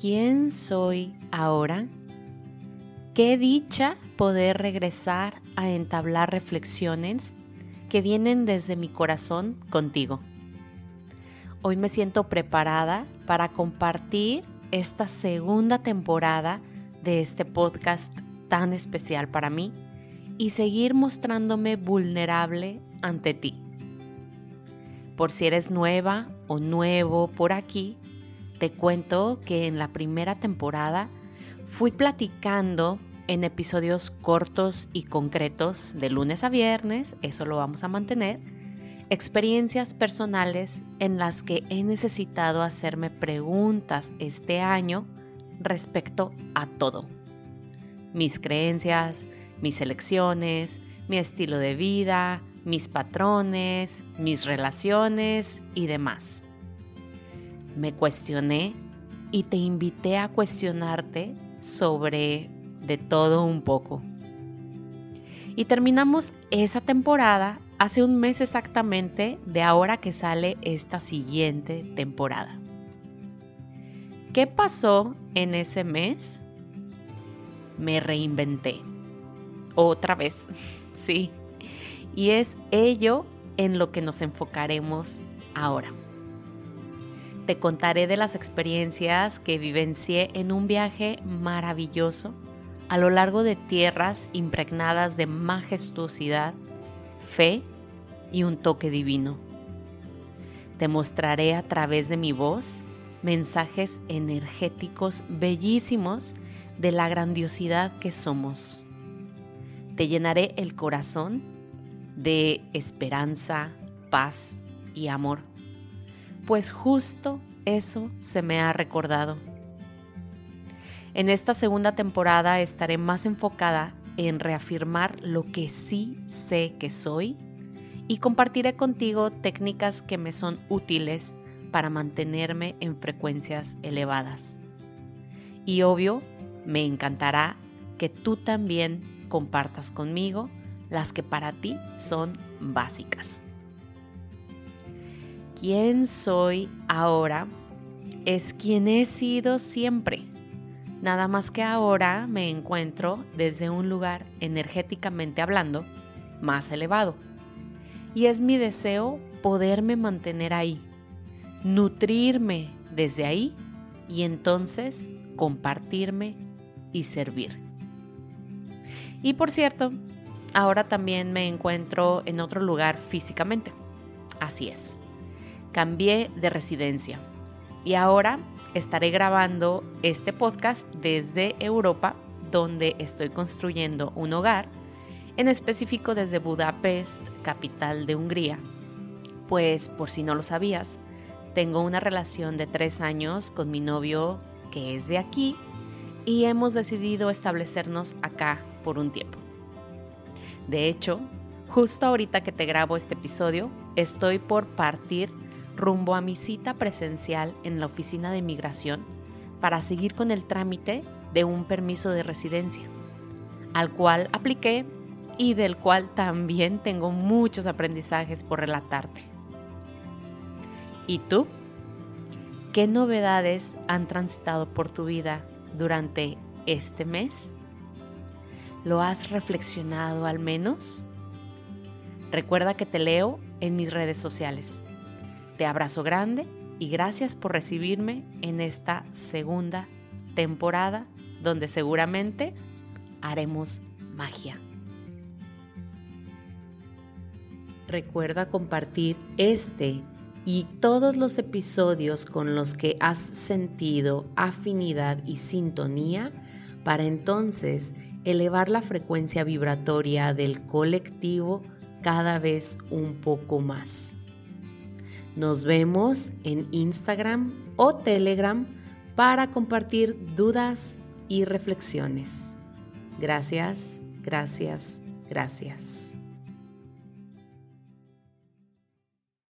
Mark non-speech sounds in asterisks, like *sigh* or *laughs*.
¿quién soy ahora? Qué dicha poder regresar a entablar reflexiones que vienen desde mi corazón contigo. Hoy me siento preparada para compartir esta segunda temporada de este podcast tan especial para mí y seguir mostrándome vulnerable ante ti. Por si eres nueva o nuevo por aquí, te cuento que en la primera temporada fui platicando en episodios cortos y concretos de lunes a viernes, eso lo vamos a mantener, experiencias personales en las que he necesitado hacerme preguntas este año respecto a todo. Mis creencias, mis elecciones, mi estilo de vida, mis patrones, mis relaciones y demás. Me cuestioné y te invité a cuestionarte sobre de todo un poco. Y terminamos esa temporada hace un mes exactamente de ahora que sale esta siguiente temporada. ¿Qué pasó en ese mes? Me reinventé. Otra vez, *laughs* sí. Y es ello en lo que nos enfocaremos ahora. Te contaré de las experiencias que vivencié en un viaje maravilloso a lo largo de tierras impregnadas de majestuosidad, fe y un toque divino. Te mostraré a través de mi voz mensajes energéticos bellísimos de la grandiosidad que somos. Te llenaré el corazón de esperanza, paz y amor, pues justo eso se me ha recordado en esta segunda temporada estaré más enfocada en reafirmar lo que sí sé que soy y compartiré contigo técnicas que me son útiles para mantenerme en frecuencias elevadas. Y obvio, me encantará que tú también compartas conmigo las que para ti son básicas. ¿Quién soy ahora? Es quien he sido siempre Nada más que ahora me encuentro desde un lugar energéticamente hablando más elevado. Y es mi deseo poderme mantener ahí, nutrirme desde ahí y entonces compartirme y servir. Y por cierto, ahora también me encuentro en otro lugar físicamente. Así es. Cambié de residencia y ahora estaré grabando este podcast desde Europa, donde estoy construyendo un hogar, en específico desde Budapest, capital de Hungría. Pues por si no lo sabías, tengo una relación de tres años con mi novio que es de aquí y hemos decidido establecernos acá por un tiempo. De hecho, justo ahorita que te grabo este episodio, estoy por partir rumbo a mi cita presencial en la oficina de migración para seguir con el trámite de un permiso de residencia, al cual apliqué y del cual también tengo muchos aprendizajes por relatarte. ¿Y tú? ¿Qué novedades han transitado por tu vida durante este mes? ¿Lo has reflexionado al menos? Recuerda que te leo en mis redes sociales. Te abrazo grande y gracias por recibirme en esta segunda temporada donde seguramente haremos magia. Recuerda compartir este y todos los episodios con los que has sentido afinidad y sintonía para entonces elevar la frecuencia vibratoria del colectivo cada vez un poco más. Nos vemos en Instagram o Telegram para compartir dudas y reflexiones. Gracias, gracias, gracias.